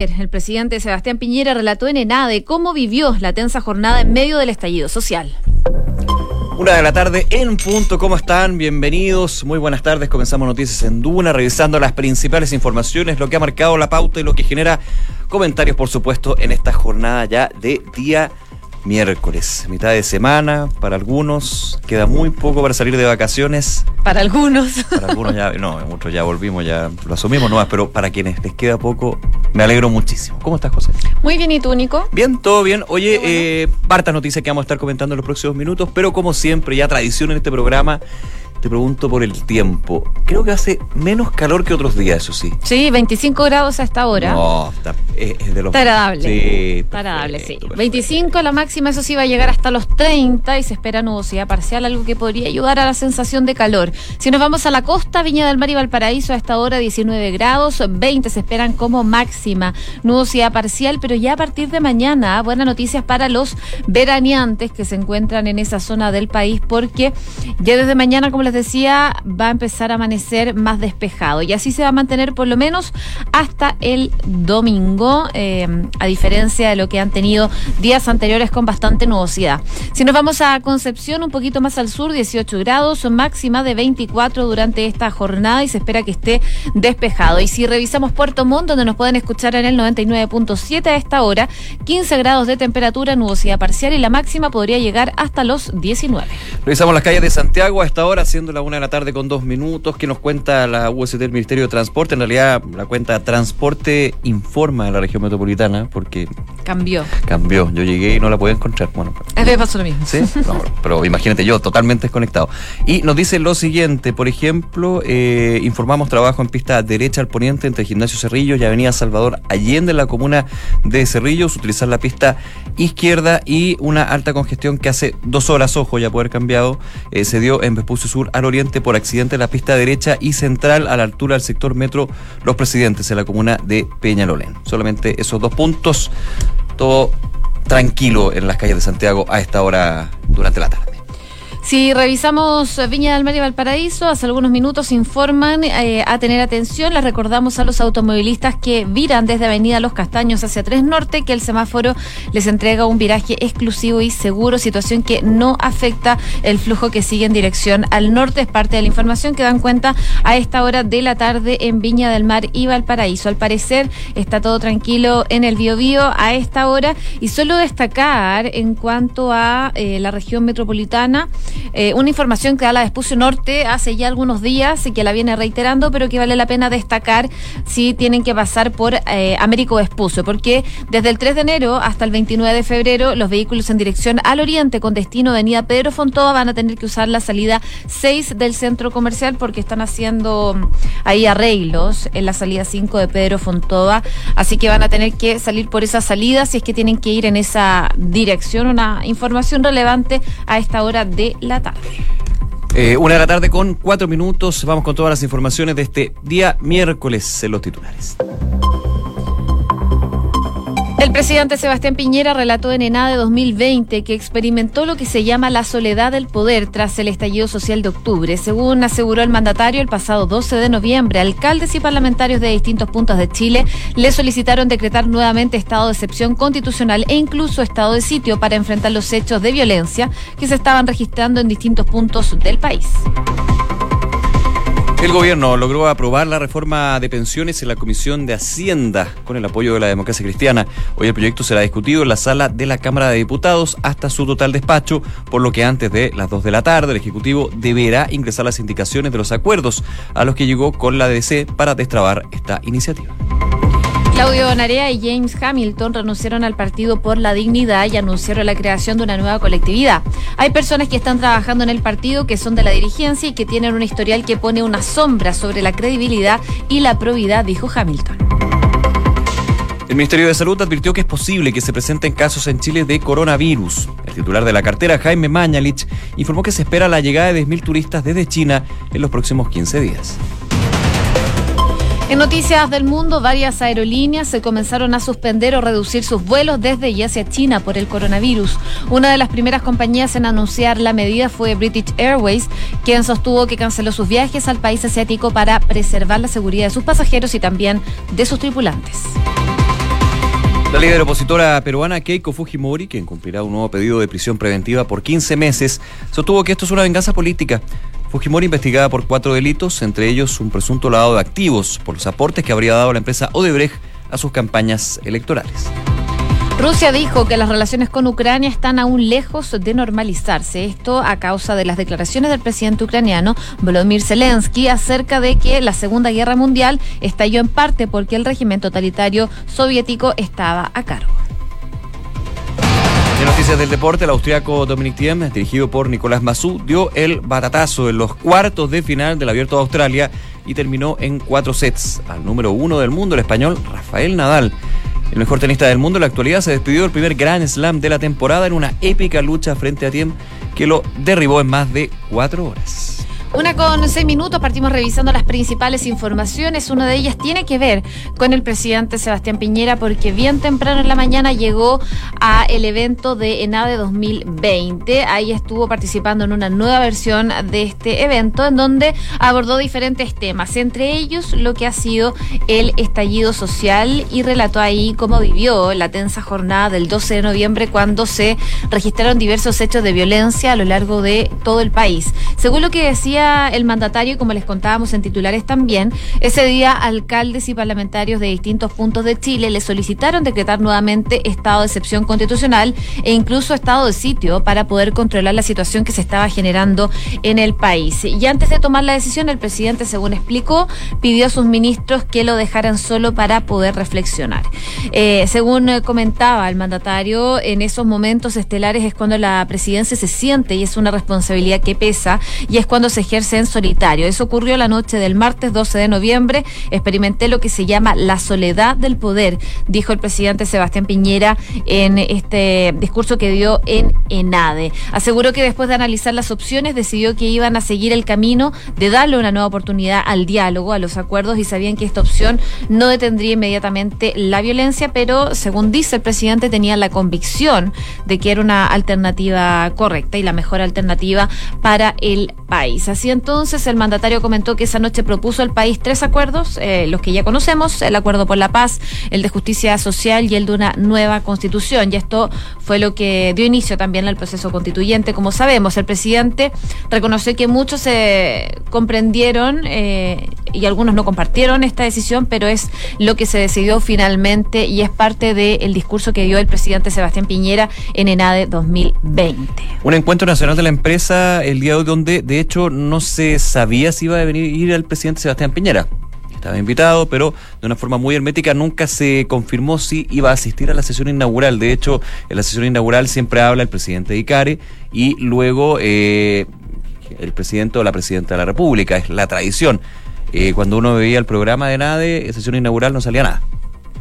El presidente Sebastián Piñera relató en ENADE cómo vivió la tensa jornada en medio del estallido social. Una de la tarde en punto, ¿cómo están? Bienvenidos, muy buenas tardes. Comenzamos Noticias en Duna, revisando las principales informaciones, lo que ha marcado la pauta y lo que genera comentarios, por supuesto, en esta jornada ya de día miércoles, mitad de semana para algunos, queda muy poco para salir de vacaciones. Para algunos. Para algunos ya, no, muchos ya volvimos, ya lo asumimos nomás, pero para quienes les queda poco, me alegro muchísimo. ¿Cómo estás, José? Muy bien, ¿y tú, Nico? Bien, todo bien. Oye, eh, parta noticias que vamos a estar comentando en los próximos minutos, pero como siempre, ya tradición en este programa, te pregunto por el tiempo. Creo que hace menos calor que otros días, eso sí. Sí, 25 grados a esta hora. No, está, es, es de los... Está agradable. Sí, Está agradable, sí. perfecto, perfecto. 25 la máxima, eso sí va a llegar hasta los 30 y se espera nubosidad parcial, algo que podría ayudar a la sensación de calor. Si nos vamos a la costa, Viña del Mar y Valparaíso a esta hora 19 grados, 20 se esperan como máxima. Nubosidad parcial, pero ya a partir de mañana, buenas noticias para los veraneantes que se encuentran en esa zona del país porque ya desde mañana, como les decía, va a empezar a amanecer más despejado y así se va a mantener por lo menos hasta el domingo, eh, a diferencia de lo que han tenido días anteriores con bastante nubosidad. Si nos vamos a Concepción, un poquito más al sur, 18 grados, máxima de 24 durante esta jornada y se espera que esté despejado. Y si revisamos Puerto Montt, donde nos pueden escuchar en el 99.7 a esta hora, 15 grados de temperatura, nubosidad parcial y la máxima podría llegar hasta los 19. Revisamos las calles de Santiago a esta hora, siendo la una de la tarde con dos minutos. que nos cuenta la UST del Ministerio de Transporte? En realidad, la cuenta Transporte informa de la región metropolitana, porque Cambió. cambió. Yo llegué y no la pude encontrar. Bueno, A mí me pasó lo mismo. ¿Sí? No, pero imagínate yo, totalmente desconectado. Y nos dice lo siguiente, por ejemplo, eh, informamos trabajo en pista derecha al poniente entre Gimnasio Cerrillos y Avenida Salvador Allende en la comuna de Cerrillos, utilizar la pista izquierda y una alta congestión que hace dos horas, ojo, ya puede haber cambiado, eh, se dio en Vespucio Sur al oriente por accidente en la pista derecha y central a la altura del sector metro Los Presidentes en la comuna de Peñalolén. Solamente esos dos puntos, todo tranquilo en las calles de Santiago a esta hora durante la tarde. Si revisamos Viña del Mar y Valparaíso, hace algunos minutos informan eh, a tener atención. Les recordamos a los automovilistas que viran desde Avenida Los Castaños hacia 3 Norte que el semáforo les entrega un viraje exclusivo y seguro, situación que no afecta el flujo que sigue en dirección al norte. Es parte de la información que dan cuenta a esta hora de la tarde en Viña del Mar y Valparaíso. Al parecer está todo tranquilo en el Biobío a esta hora y solo destacar en cuanto a eh, la región metropolitana. Eh, una información que da la Vespucio Norte hace ya algunos días y que la viene reiterando, pero que vale la pena destacar si tienen que pasar por eh, Américo Vespucio, porque desde el 3 de enero hasta el 29 de febrero los vehículos en dirección al oriente con destino Avenida Pedro Fontova van a tener que usar la salida 6 del centro comercial porque están haciendo mm, ahí arreglos en la salida 5 de Pedro Fontova, así que van a tener que salir por esa salida si es que tienen que ir en esa dirección, una información relevante a esta hora de la tarde. Eh, una de la tarde con cuatro minutos. Vamos con todas las informaciones de este día miércoles en los titulares. El presidente Sebastián Piñera relató en ENADE 2020 que experimentó lo que se llama la soledad del poder tras el estallido social de octubre. Según aseguró el mandatario, el pasado 12 de noviembre, alcaldes y parlamentarios de distintos puntos de Chile le solicitaron decretar nuevamente estado de excepción constitucional e incluso estado de sitio para enfrentar los hechos de violencia que se estaban registrando en distintos puntos del país. El gobierno logró aprobar la reforma de pensiones en la Comisión de Hacienda con el apoyo de la democracia cristiana. Hoy el proyecto será discutido en la sala de la Cámara de Diputados hasta su total despacho, por lo que antes de las 2 de la tarde el Ejecutivo deberá ingresar las indicaciones de los acuerdos a los que llegó con la DC para destrabar esta iniciativa. Claudio Narea y James Hamilton renunciaron al Partido por la Dignidad y anunciaron la creación de una nueva colectividad. Hay personas que están trabajando en el partido que son de la dirigencia y que tienen un historial que pone una sombra sobre la credibilidad y la probidad, dijo Hamilton. El Ministerio de Salud advirtió que es posible que se presenten casos en Chile de coronavirus. El titular de la cartera, Jaime Mañalich, informó que se espera la llegada de 10.000 turistas desde China en los próximos 15 días. En noticias del mundo, varias aerolíneas se comenzaron a suspender o reducir sus vuelos desde y hacia China por el coronavirus. Una de las primeras compañías en anunciar la medida fue British Airways, quien sostuvo que canceló sus viajes al país asiático para preservar la seguridad de sus pasajeros y también de sus tripulantes. La líder opositora peruana Keiko Fujimori, quien cumplirá un nuevo pedido de prisión preventiva por 15 meses, sostuvo que esto es una venganza política. Fujimori investigada por cuatro delitos, entre ellos un presunto lavado de activos por los aportes que habría dado la empresa Odebrecht a sus campañas electorales. Rusia dijo que las relaciones con Ucrania están aún lejos de normalizarse. Esto a causa de las declaraciones del presidente ucraniano Volodymyr Zelensky acerca de que la Segunda Guerra Mundial estalló en parte porque el régimen totalitario soviético estaba a cargo. Noticias del deporte, el austriaco Dominic Thiem, dirigido por Nicolás Massú, dio el batatazo en los cuartos de final del Abierto de Australia y terminó en cuatro sets al número uno del mundo, el español Rafael Nadal. El mejor tenista del mundo en la actualidad se despidió del primer Grand Slam de la temporada en una épica lucha frente a Tiem que lo derribó en más de cuatro horas. Una con seis minutos, partimos revisando las principales informaciones. Una de ellas tiene que ver con el presidente Sebastián Piñera, porque bien temprano en la mañana llegó a el evento de ENADE 2020. Ahí estuvo participando en una nueva versión de este evento, en donde abordó diferentes temas, entre ellos lo que ha sido el estallido social y relató ahí cómo vivió la tensa jornada del 12 de noviembre, cuando se registraron diversos hechos de violencia a lo largo de todo el país. Según lo que decía el mandatario, como les contábamos en titulares también, ese día alcaldes y parlamentarios de distintos puntos de Chile le solicitaron decretar nuevamente estado de excepción constitucional e incluso estado de sitio para poder controlar la situación que se estaba generando en el país. Y antes de tomar la decisión, el presidente, según explicó, pidió a sus ministros que lo dejaran solo para poder reflexionar. Eh, según comentaba el mandatario, en esos momentos estelares es cuando la presidencia se siente y es una responsabilidad que pesa y es cuando se ejerce en solitario. Eso ocurrió la noche del martes 12 de noviembre. Experimenté lo que se llama la soledad del poder, dijo el presidente Sebastián Piñera en este discurso que dio en ENADE. Aseguró que después de analizar las opciones decidió que iban a seguir el camino de darle una nueva oportunidad al diálogo, a los acuerdos y sabían que esta opción no detendría inmediatamente la violencia, pero según dice el presidente tenía la convicción de que era una alternativa correcta y la mejor alternativa para el país. Así entonces, el mandatario comentó que esa noche propuso al país tres acuerdos, eh, los que ya conocemos, el acuerdo por la paz, el de justicia social y el de una nueva constitución. Y esto fue lo que dio inicio también al proceso constituyente. Como sabemos, el presidente reconoció que muchos se comprendieron eh, y algunos no compartieron esta decisión, pero es lo que se decidió finalmente y es parte del discurso que dio el presidente Sebastián Piñera en ENADE 2020. Un encuentro nacional de la empresa el día de hoy donde de hecho no se sabía si iba a venir ir el presidente Sebastián Piñera. Estaba invitado, pero de una forma muy hermética nunca se confirmó si iba a asistir a la sesión inaugural. De hecho, en la sesión inaugural siempre habla el presidente de ICARE y luego eh, el presidente o la presidenta de la República. Es la tradición. Eh, cuando uno veía el programa de NADE, sesión inaugural no salía nada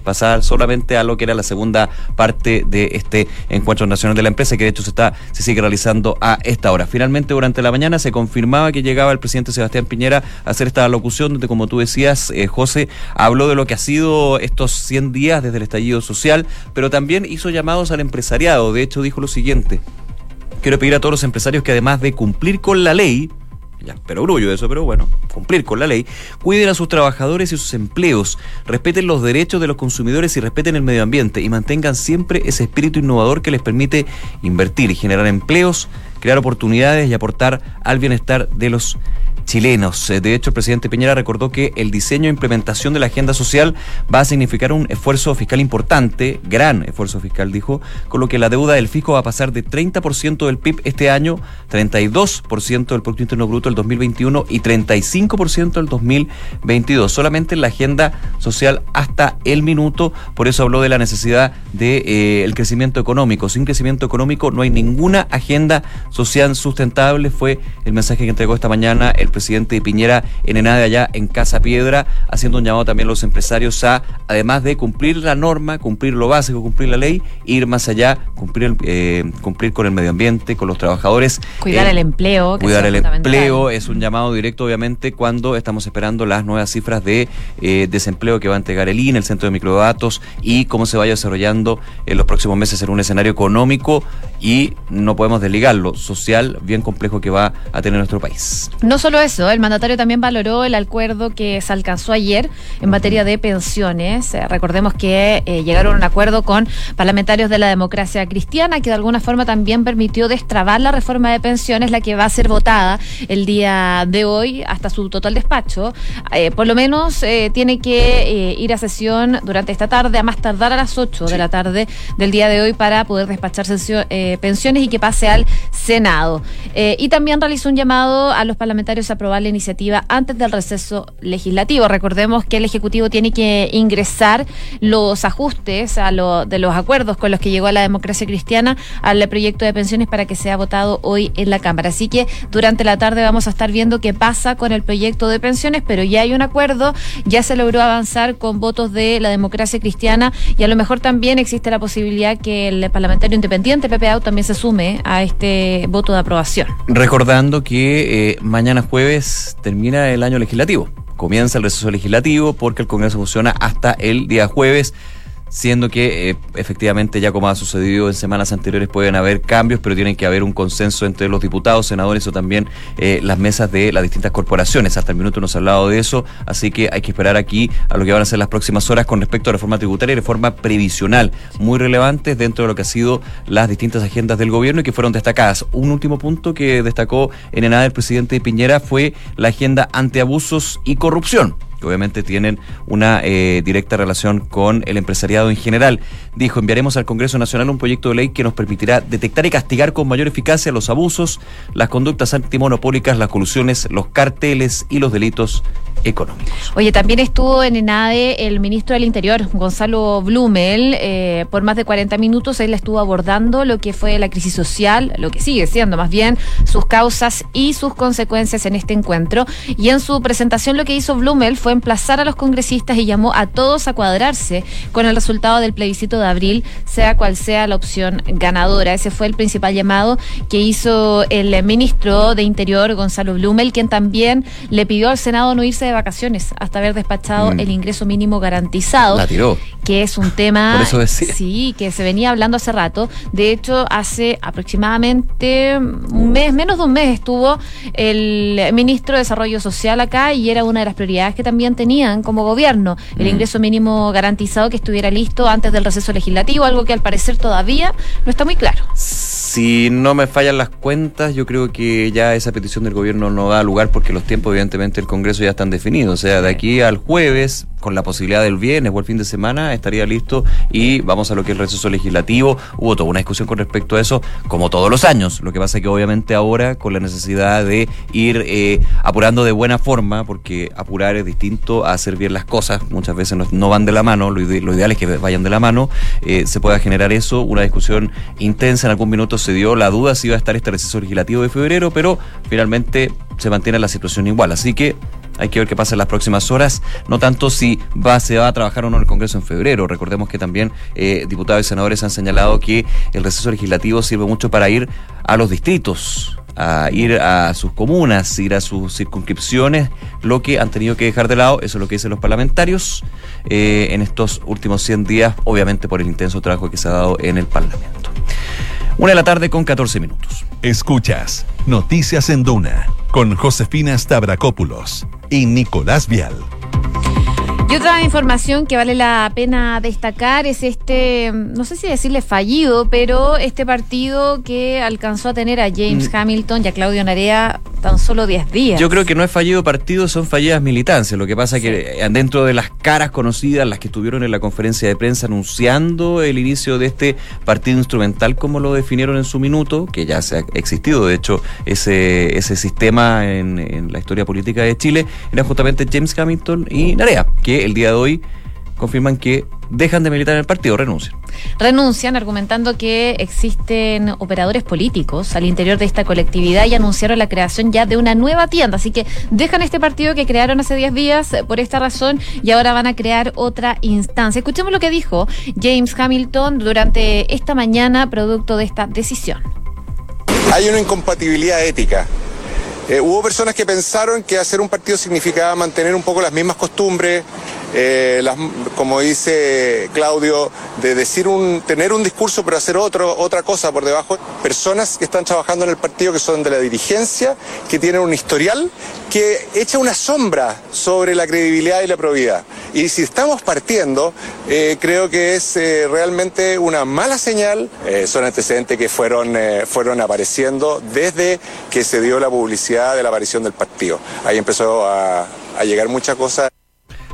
pasar solamente a lo que era la segunda parte de este encuentro nacional de la empresa, que de hecho se está, se sigue realizando a esta hora. Finalmente, durante la mañana se confirmaba que llegaba el presidente Sebastián Piñera a hacer esta locución, donde, como tú decías, eh, José, habló de lo que ha sido estos 100 días desde el estallido social, pero también hizo llamados al empresariado. De hecho, dijo lo siguiente. Quiero pedir a todos los empresarios que además de cumplir con la ley, ya, pero orgullo de eso, pero bueno, cumplir con la ley, cuiden a sus trabajadores y sus empleos, respeten los derechos de los consumidores y respeten el medio ambiente. Y mantengan siempre ese espíritu innovador que les permite invertir generar empleos, crear oportunidades y aportar al bienestar de los chilenos. Eh, de hecho, el presidente Piñera recordó que el diseño e implementación de la agenda social va a significar un esfuerzo fiscal importante, gran esfuerzo fiscal, dijo, con lo que la deuda del fisco va a pasar de 30% del PIB este año, 32% del Producto Interno Bruto el 2021 y 35% el 2022. Solamente en la agenda social hasta el minuto, por eso habló de la necesidad del de, eh, crecimiento económico. Sin crecimiento económico no hay ninguna agenda social sustentable, fue el mensaje que entregó esta mañana el presidente Piñera en Enade allá en Casa Piedra, haciendo un llamado también a los empresarios a, además de cumplir la norma, cumplir lo básico, cumplir la ley, ir más allá, cumplir, eh, cumplir con el medio ambiente, con los trabajadores. Cuidar eh, el empleo. cuidar el empleo es un llamado directo, obviamente, cuando estamos esperando las nuevas cifras de eh, desempleo que va a entregar el INE, el Centro de Microdatos, y cómo se vaya desarrollando en los próximos meses en un escenario económico y no podemos desligarlo, social, bien complejo que va a tener nuestro país. No solo eso, el mandatario también valoró el acuerdo que se alcanzó ayer en materia de pensiones. Eh, recordemos que eh, llegaron a un acuerdo con parlamentarios de la democracia cristiana que de alguna forma también permitió destrabar la reforma de pensiones, la que va a ser votada el día de hoy hasta su total despacho. Eh, por lo menos tiene que ir a sesión durante esta tarde, a más tardar a las 8 de la tarde del día de hoy para poder despachar pensiones y que pase al Senado. y también realizó un llamado a los parlamentarios a aprobar la iniciativa antes del receso legislativo. Recordemos que el Ejecutivo tiene que ingresar los ajustes a lo, de los acuerdos con los que llegó a la democracia cristiana al proyecto de pensiones para que sea votado hoy en la Cámara. Así que durante la tarde vamos a estar viendo qué pasa con el proyecto de pensiones, pero ya hay un acuerdo, ya se logró avanzar con votos de la democracia cristiana y a lo mejor también existe la posibilidad que el parlamentario independiente, También se sume a este voto de aprobación. Recordando que eh, mañana jueves termina el año legislativo. Comienza el receso legislativo porque el Congreso funciona hasta el día jueves siendo que eh, efectivamente ya como ha sucedido en semanas anteriores pueden haber cambios, pero tienen que haber un consenso entre los diputados, senadores o también eh, las mesas de las distintas corporaciones. Hasta el minuto nos ha hablado de eso, así que hay que esperar aquí a lo que van a ser las próximas horas con respecto a reforma tributaria y reforma previsional, muy relevantes dentro de lo que ha sido las distintas agendas del gobierno y que fueron destacadas. Un último punto que destacó en enada el presidente Piñera fue la agenda antiabusos y corrupción que obviamente tienen una eh, directa relación con el empresariado en general. Dijo, enviaremos al Congreso Nacional un proyecto de ley que nos permitirá detectar y castigar con mayor eficacia los abusos, las conductas antimonopólicas, las colusiones, los carteles y los delitos económicos. Oye, también estuvo en ENADE el ministro del Interior, Gonzalo Blumel, eh, por más de 40 minutos. Él estuvo abordando lo que fue la crisis social, lo que sigue siendo más bien, sus causas y sus consecuencias en este encuentro. Y en su presentación lo que hizo Blumel fue emplazar a los congresistas y llamó a todos a cuadrarse con el resultado del plebiscito de abril, sea cual sea la opción ganadora. Ese fue el principal llamado que hizo el ministro de Interior, Gonzalo Blumel, quien también le pidió al Senado no irse de vacaciones hasta haber despachado mm. el ingreso mínimo garantizado. La tiró. Que es un tema. Sí, que se venía hablando hace rato. De hecho, hace aproximadamente un mes, menos de un mes, estuvo el ministro de Desarrollo Social acá y era una de las prioridades que también tenían como gobierno el mm. ingreso mínimo garantizado que estuviera listo antes del receso legislativo, algo que al parecer todavía no está muy claro. Si no me fallan las cuentas, yo creo que ya esa petición del gobierno no da lugar porque los tiempos, evidentemente, del Congreso ya están definidos. O sea, de aquí al jueves, con la posibilidad del viernes o el fin de semana, estaría listo y vamos a lo que es el receso legislativo. Hubo toda una discusión con respecto a eso, como todos los años. Lo que pasa es que, obviamente, ahora, con la necesidad de ir eh, apurando de buena forma, porque apurar es distinto a hacer bien las cosas, muchas veces no, van de la mano, lo, ideal es que vayan de la mano, eh, se pueda generar eso, una discusión intensa en algún minuto se dio la duda si iba a estar este receso legislativo de febrero, pero finalmente se mantiene la situación igual. Así que hay que ver qué pasa en las próximas horas, no tanto si va, se va a trabajar o no el Congreso en febrero. Recordemos que también eh, diputados y senadores han señalado que el receso legislativo sirve mucho para ir a los distritos, a ir a sus comunas, ir a sus circunscripciones, lo que han tenido que dejar de lado, eso es lo que dicen los parlamentarios eh, en estos últimos 100 días, obviamente por el intenso trabajo que se ha dado en el Parlamento. Una de la tarde con 14 minutos. Escuchas Noticias en Duna con Josefina Stavrakopoulos y Nicolás Vial. Y otra información que vale la pena destacar es este, no sé si decirle fallido, pero este partido que alcanzó a tener a James mm. Hamilton y a Claudio Narea tan solo 10 días. Yo creo que no es fallido partido, son fallidas militancias. Lo que pasa es que eh, dentro de las caras conocidas, las que estuvieron en la conferencia de prensa anunciando el inicio de este partido instrumental, como lo definieron en su minuto, que ya se ha existido, de hecho, ese, ese sistema en, en la historia política de Chile, era justamente James Hamilton y Narea, que el día de hoy confirman que dejan de militar en el partido, renuncian. Renuncian argumentando que existen operadores políticos al interior de esta colectividad y anunciaron la creación ya de una nueva tienda. Así que dejan este partido que crearon hace 10 días por esta razón y ahora van a crear otra instancia. Escuchemos lo que dijo James Hamilton durante esta mañana producto de esta decisión. Hay una incompatibilidad ética eh, hubo personas que pensaron que hacer un partido significaba mantener un poco las mismas costumbres, eh, como dice Claudio, de decir un, tener un discurso pero hacer otro, otra cosa por debajo. Personas que están trabajando en el partido que son de la dirigencia, que tienen un historial que echa una sombra sobre la credibilidad y la probidad. Y si estamos partiendo, eh, creo que es eh, realmente una mala señal. Son antecedentes que fueron, fueron apareciendo desde que se dio la publicidad de la aparición del partido. Ahí empezó a llegar muchas cosas.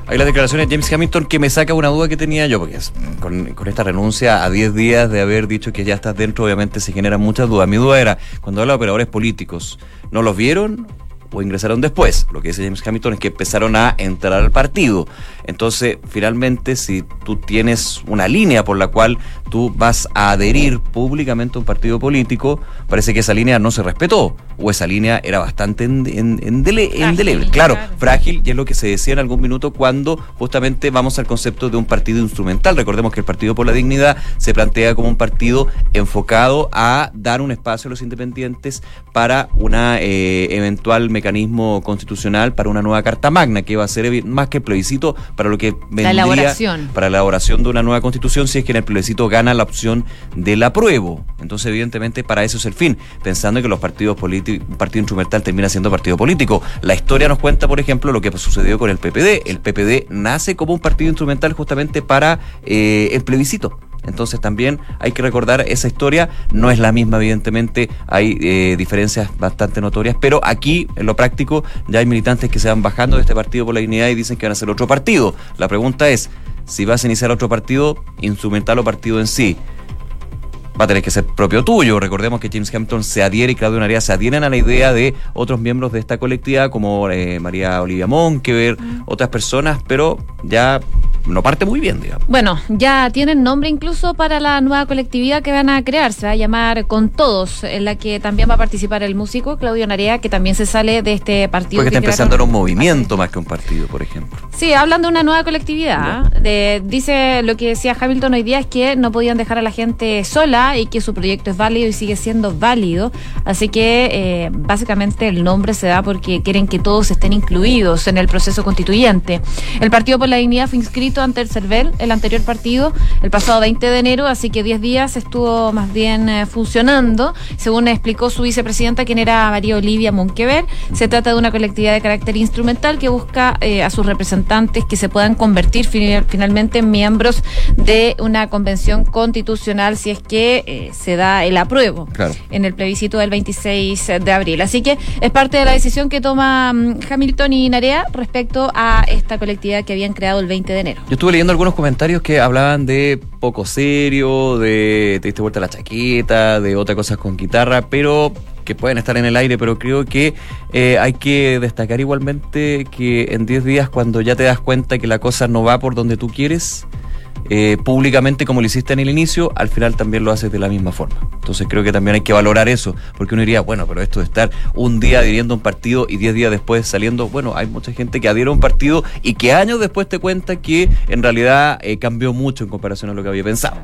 Hay las declaraciones de James Hamilton que me saca una duda que tenía yo, porque con, con esta renuncia a 10 días de haber dicho que ya estás dentro, obviamente se generan muchas dudas. Mi duda era, cuando habla de operadores políticos, ¿no los vieron o ingresaron después? Lo que dice James Hamilton es que empezaron a entrar al partido. Entonces, finalmente, si tú tienes una línea por la cual tú vas a adherir públicamente a un partido político, parece que esa línea no se respetó, o esa línea era bastante en- en- endele- Frágil. Claro, claro. frágil y es lo que se decía en algún minuto cuando justamente vamos al concepto de un partido instrumental. Recordemos que el Partido por la Dignidad se plantea como un partido enfocado a dar un espacio a los independientes para una eh, eventual mecanismo constitucional para una nueva Carta Magna que va a ser más que plebiscito para lo que vendría elaboración. para la elaboración de una nueva constitución si es que en el plebiscito gana la opción del apruebo. Entonces, evidentemente, para eso es el fin, pensando que los partidos políticos, partido instrumental termina siendo partido político. La historia nos cuenta, por ejemplo, lo que sucedió con el PPD. El PPD nace como un partido instrumental justamente para eh, el plebiscito. Entonces también hay que recordar esa historia, no es la misma evidentemente, hay eh, diferencias bastante notorias, pero aquí en lo práctico ya hay militantes que se van bajando de este partido por la dignidad y dicen que van a ser otro partido. La pregunta es, si vas a iniciar otro partido, instrumental o partido en sí, va a tener que ser propio tuyo. Recordemos que James Hampton se adhiere y Claudio Narea se adhieren a la idea de otros miembros de esta colectividad, como eh, María Olivia Monkever, otras personas, pero ya no parte muy bien, digamos. Bueno, ya tienen nombre incluso para la nueva colectividad que van a crear. Se va a llamar Con Todos, en la que también va a participar el músico Claudio Narea, que también se sale de este partido. Porque está empezando era un movimiento más que un partido, por ejemplo. Sí, hablan de una nueva colectividad. De- dice lo que decía Hamilton hoy día es que no podían dejar a la gente sola y que su proyecto es válido y sigue siendo válido. Así que eh, básicamente el nombre se da porque quieren que todos estén incluidos en el proceso constituyente. El Partido por la Dignidad fue inscrito ante el CERVEL, el anterior partido, el pasado 20 de enero, así que 10 días estuvo más bien eh, funcionando. Según explicó su vicepresidenta, quien era María Olivia Monquever, se trata de una colectividad de carácter instrumental que busca eh, a sus representantes que se puedan convertir finalmente en miembros de una convención constitucional si es que eh, se da el apruebo Claro. en el plebiscito del 26 de abril. Así que es parte de la decisión que toma mm, Hamilton y Narea respecto a esta colectividad que habían creado el 20 de enero. Yo estuve leyendo algunos comentarios que hablaban de poco serio, de te diste vuelta la chaqueta, de otras cosas con guitarra, pero que pueden estar en el aire, pero creo que eh, hay que destacar igualmente que en 10 días cuando ya te das cuenta que la cosa no va por donde tú quieres, eh, públicamente como lo hiciste en el inicio, al final también lo haces de la misma forma. Entonces creo que también hay que valorar eso, porque uno diría, bueno, pero esto de estar un día adhiriendo a un partido y 10 días después saliendo, bueno, hay mucha gente que adhiere a un partido y que años después te cuenta que en realidad eh, cambió mucho en comparación a lo que había pensado.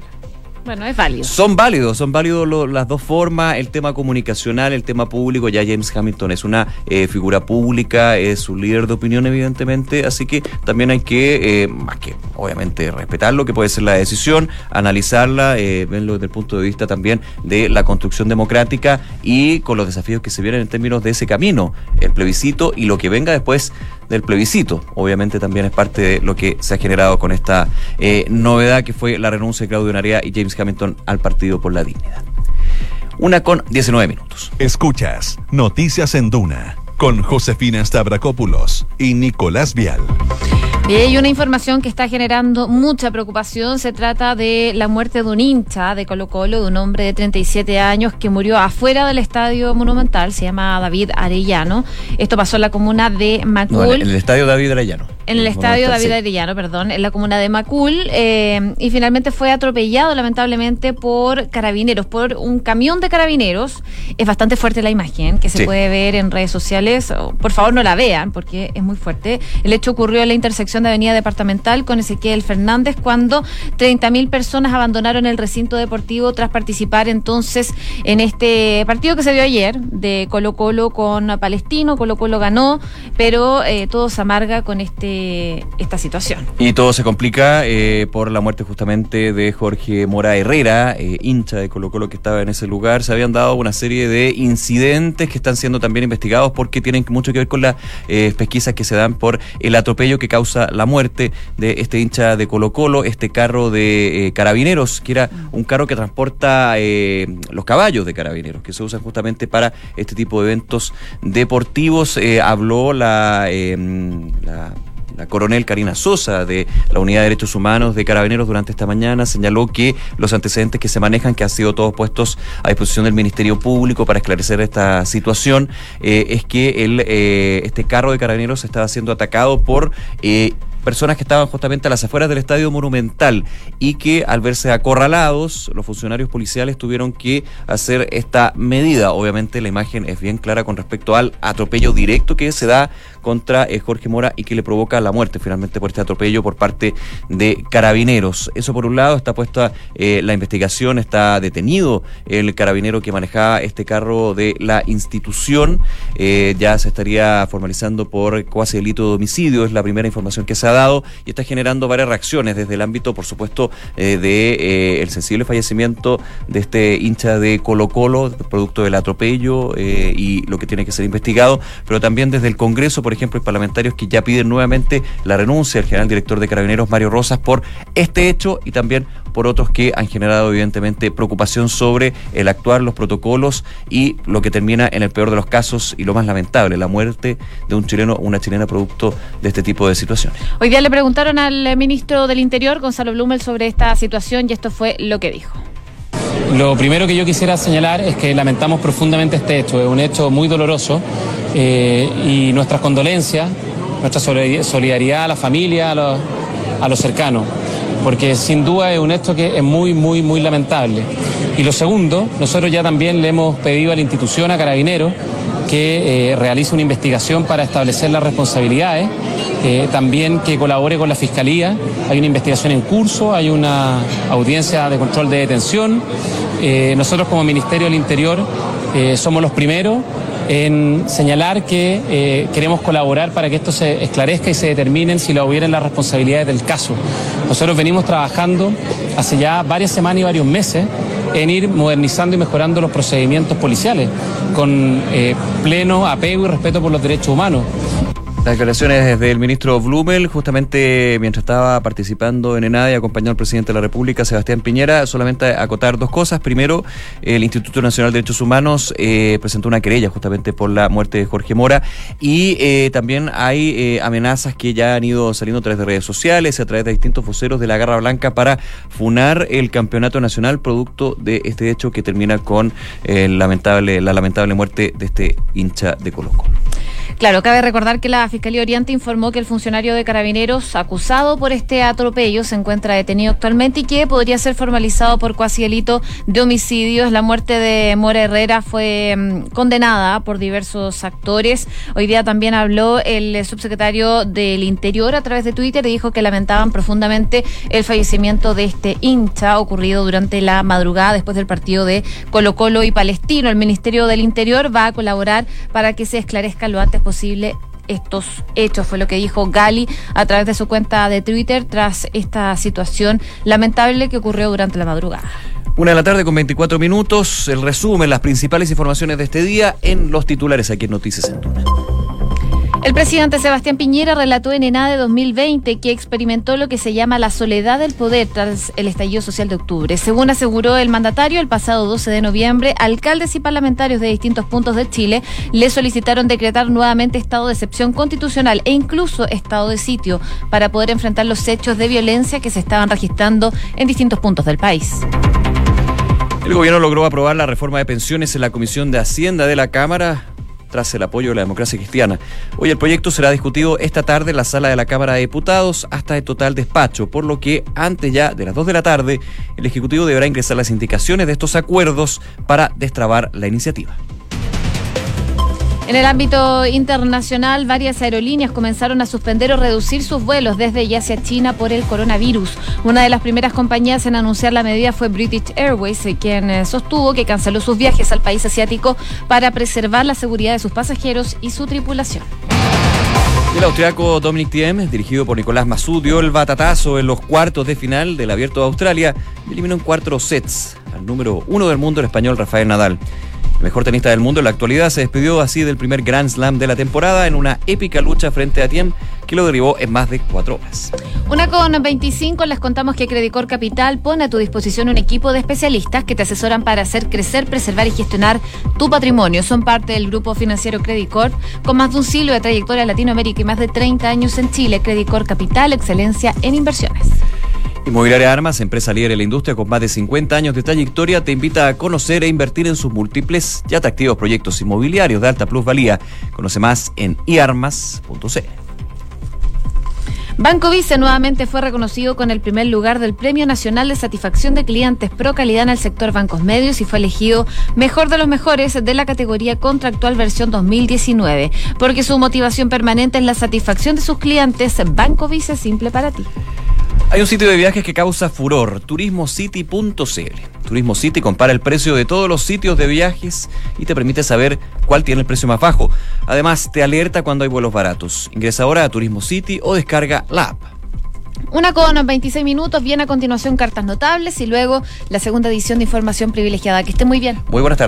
Bueno, es válido. Son válidos, son válidos lo- las dos formas, el tema comunicacional, el tema público, ya James Hamilton es una eh, figura pública, es un líder de opinión evidentemente, así que también hay que, eh, más que obviamente respetarlo, que puede ser la decisión, analizarla, eh, verlo desde el punto de vista también de la construcción democrática y con los desafíos que se vienen en términos de ese camino, el plebiscito y lo que venga después del plebiscito. Obviamente también es parte de lo que se ha generado con esta novedad que fue la renuncia de Claudio Narea y James Hamilton al Partido por la Dignidad. Una con 19 minutos. Escuchas Noticias en Duna con Josefina Stavrakopoulos y Nicolás Vial. Y hay una información que está generando mucha preocupación. Se trata de la muerte de un hincha de Colo Colo, de un hombre de 37 años que murió afuera del estadio monumental. Se llama David Arellano. Esto pasó en la comuna de Macul. No, en el estadio David Arellano. En el estadio David sí. Arellano, perdón, en la comuna de Macul, eh, y finalmente fue atropellado lamentablemente por carabineros, por un camión de carabineros. Es bastante fuerte la imagen que se Sí. puede ver en redes sociales. Por favor, no la vean porque es muy fuerte. El hecho ocurrió en la intersección de Avenida Departamental con Ezequiel Fernández cuando 30.000 personas abandonaron el recinto deportivo tras participar entonces en este partido que se vio ayer de Colo Colo con Palestino. Colo Colo ganó, pero eh, todo se amarga con este eh, esta situación. Y todo se complica eh, por la muerte justamente de Jorge Mora Herrera, eh, hincha de Colo Colo que estaba en ese lugar. Se habían dado una serie de incidentes que están siendo también investigados porque tienen mucho que ver con las pesquisas que se dan por el atropello que causa la muerte de este hincha de Colo Colo, este carro de carabineros, que era un carro que transporta los caballos de carabineros, que se usan justamente para este tipo de eventos deportivos. habló la la, coronel Karina Sosa de la Unidad de Derechos Humanos de Carabineros durante esta mañana señaló que los antecedentes que se manejan, que han sido todos puestos a disposición del Ministerio Público para esclarecer esta situación, eh, es que el, eh, este carro de Carabineros estaba siendo atacado por eh, personas que estaban justamente a las afueras del Estadio Monumental y que al verse acorralados, los funcionarios policiales tuvieron que hacer esta medida. Obviamente la imagen es bien clara con respecto al atropello directo que se da contra eh, Jorge Mora y que le provoca la muerte finalmente por este atropello por parte de carabineros. Eso por un lado, está puesta eh, la investigación, está detenido el carabinero que manejaba este carro de la institución. Eh, ya se estaría formalizando por cuasi delito de homicidio, es la primera información que se ha dado y está generando varias reacciones desde el ámbito, por supuesto, del de el sensible fallecimiento de este hincha de Colo Colo, producto del atropello y lo que tiene que ser investigado, pero también desde el Congreso, por ejemplo, hay parlamentarios que ya piden nuevamente la renuncia del general director de Carabineros, Mario Rosas, por este hecho y también por otros que han generado evidentemente preocupación sobre el actuar, los protocolos y lo que termina en el peor de los casos y lo más lamentable, la muerte de un chileno o una chilena producto de este tipo de situaciones. Hoy día le preguntaron al ministro del Interior, Gonzalo Blumel, sobre esta situación y esto fue lo que dijo. Lo primero que yo quisiera señalar es que lamentamos profundamente este hecho, es un hecho muy doloroso eh, y nuestras condolencias, nuestra solidaridad a la familia, a los, a los cercanos, porque sin duda es un hecho que es muy, muy, muy lamentable. Y lo segundo, nosotros ya también le hemos pedido a la institución, a Carabineros, que eh, realice una investigación para establecer las responsabilidades, eh, también que colabore con la Fiscalía. Hay una investigación en curso, hay una audiencia de control de detención. Eh, nosotros como Ministerio del Interior somos los primeros en señalar que queremos colaborar para que esto se esclarezca y se determinen si lo hubieran las responsabilidades del caso. Nosotros venimos trabajando hace ya varias semanas y varios meses en ir modernizando y mejorando los procedimientos policiales con eh, pleno apego y respeto por los derechos humanos. Las declaraciones del ministro Blumel, justamente mientras estaba participando en ENADE, acompañado al presidente de la República, Sebastián Piñera, solamente acotar dos cosas. Primero, el Instituto Nacional de Derechos Humanos eh, presentó una querella justamente por la muerte de Jorge Mora y eh, también hay eh, amenazas que ya han ido saliendo a través de redes sociales y a través de distintos voceros de la Garra Blanca para funar el campeonato nacional producto de este hecho que termina con lamentable, la lamentable muerte de este hincha de Colo Colo. Claro, cabe recordar que la Fiscalía Oriente informó que el funcionario de Carabineros acusado por este atropello se encuentra detenido actualmente y que podría ser formalizado por cuasi delito de homicidios. La muerte de Mora Herrera fue mm, condenada por diversos actores. Hoy día también habló el subsecretario del Interior a través de Twitter y dijo que lamentaban profundamente el fallecimiento de este hincha ocurrido durante la madrugada después del partido de Colo Colo y Palestino. El Ministerio del Interior va a colaborar para que se esclarezca lo antes posible estos hechos, fue lo que dijo Gali a través de su cuenta de Twitter tras esta situación lamentable que ocurrió durante la madrugada. Una de la tarde con 24 minutos, el resumen, las principales informaciones de este día en los titulares aquí en Noticias en el presidente Sebastián Piñera relató en ENADE 2020 que experimentó lo que se llama la soledad del poder tras el estallido social de octubre. Según aseguró el mandatario, el pasado 12 de noviembre, alcaldes y parlamentarios de distintos puntos de Chile le solicitaron decretar nuevamente estado de excepción constitucional e incluso estado de sitio para poder enfrentar los hechos de violencia que se estaban registrando en distintos puntos del país. El gobierno logró aprobar la reforma de pensiones en la Comisión de Hacienda de la Cámara tras el apoyo de la democracia cristiana. Hoy el proyecto será discutido esta tarde en la sala de la Cámara de Diputados hasta el total despacho, por lo que antes ya de las 2 de la tarde el Ejecutivo deberá ingresar las indicaciones de estos acuerdos para destrabar la iniciativa. En el ámbito internacional, varias aerolíneas comenzaron a suspender o reducir sus vuelos desde y hacia China por el coronavirus. Una de las primeras compañías en anunciar la medida fue British Airways, eh, quien eh, sostuvo que canceló sus viajes al país asiático para preservar la seguridad de sus pasajeros y su tripulación. El austriaco Dominic Thiem, dirigido por Nicolás Massú, dio el batatazo en los cuartos de final del Abierto de Australia y eliminó en cuatro sets al número uno del mundo, el español Rafael Nadal. El mejor tenista del mundo en la actualidad se despidió así del primer Grand Slam de la temporada en una épica lucha frente a Tiem que lo derribó en más de cuatro horas. Una con 25 les contamos que Credicor Capital pone a tu disposición un equipo de especialistas que te asesoran para hacer crecer, preservar y gestionar tu patrimonio. Son parte del grupo financiero Credicor con más de un siglo de trayectoria en Latinoamérica y más de 30 años en Chile. Credicor Capital, excelencia en inversiones. Inmobiliaria Armas, empresa líder en la industria con más de 50 años de trayectoria, te invita a conocer e invertir en sus múltiples y atractivos proyectos inmobiliarios de alta plusvalía. Conoce más en iarmas.cl. Banco Vice nuevamente fue reconocido con el primer lugar del Premio Nacional de Satisfacción de Clientes Pro Calidad en el sector bancos medios y fue elegido mejor de los mejores de la categoría contractual versión 2019, porque su motivación permanente es la satisfacción de sus clientes. Banco Vice simple para ti. Hay un sitio de viajes que causa furor, turismocity.cl. Turismo City compara el precio de todos los sitios de viajes y te permite saber cuál tiene el precio más bajo. Además, te alerta cuando hay vuelos baratos. Ingresa ahora a Turismo City o descarga la app. Una con 26 minutos, viene a continuación cartas notables y luego la segunda edición de información privilegiada. Que esté muy bien. Muy buenas tardes.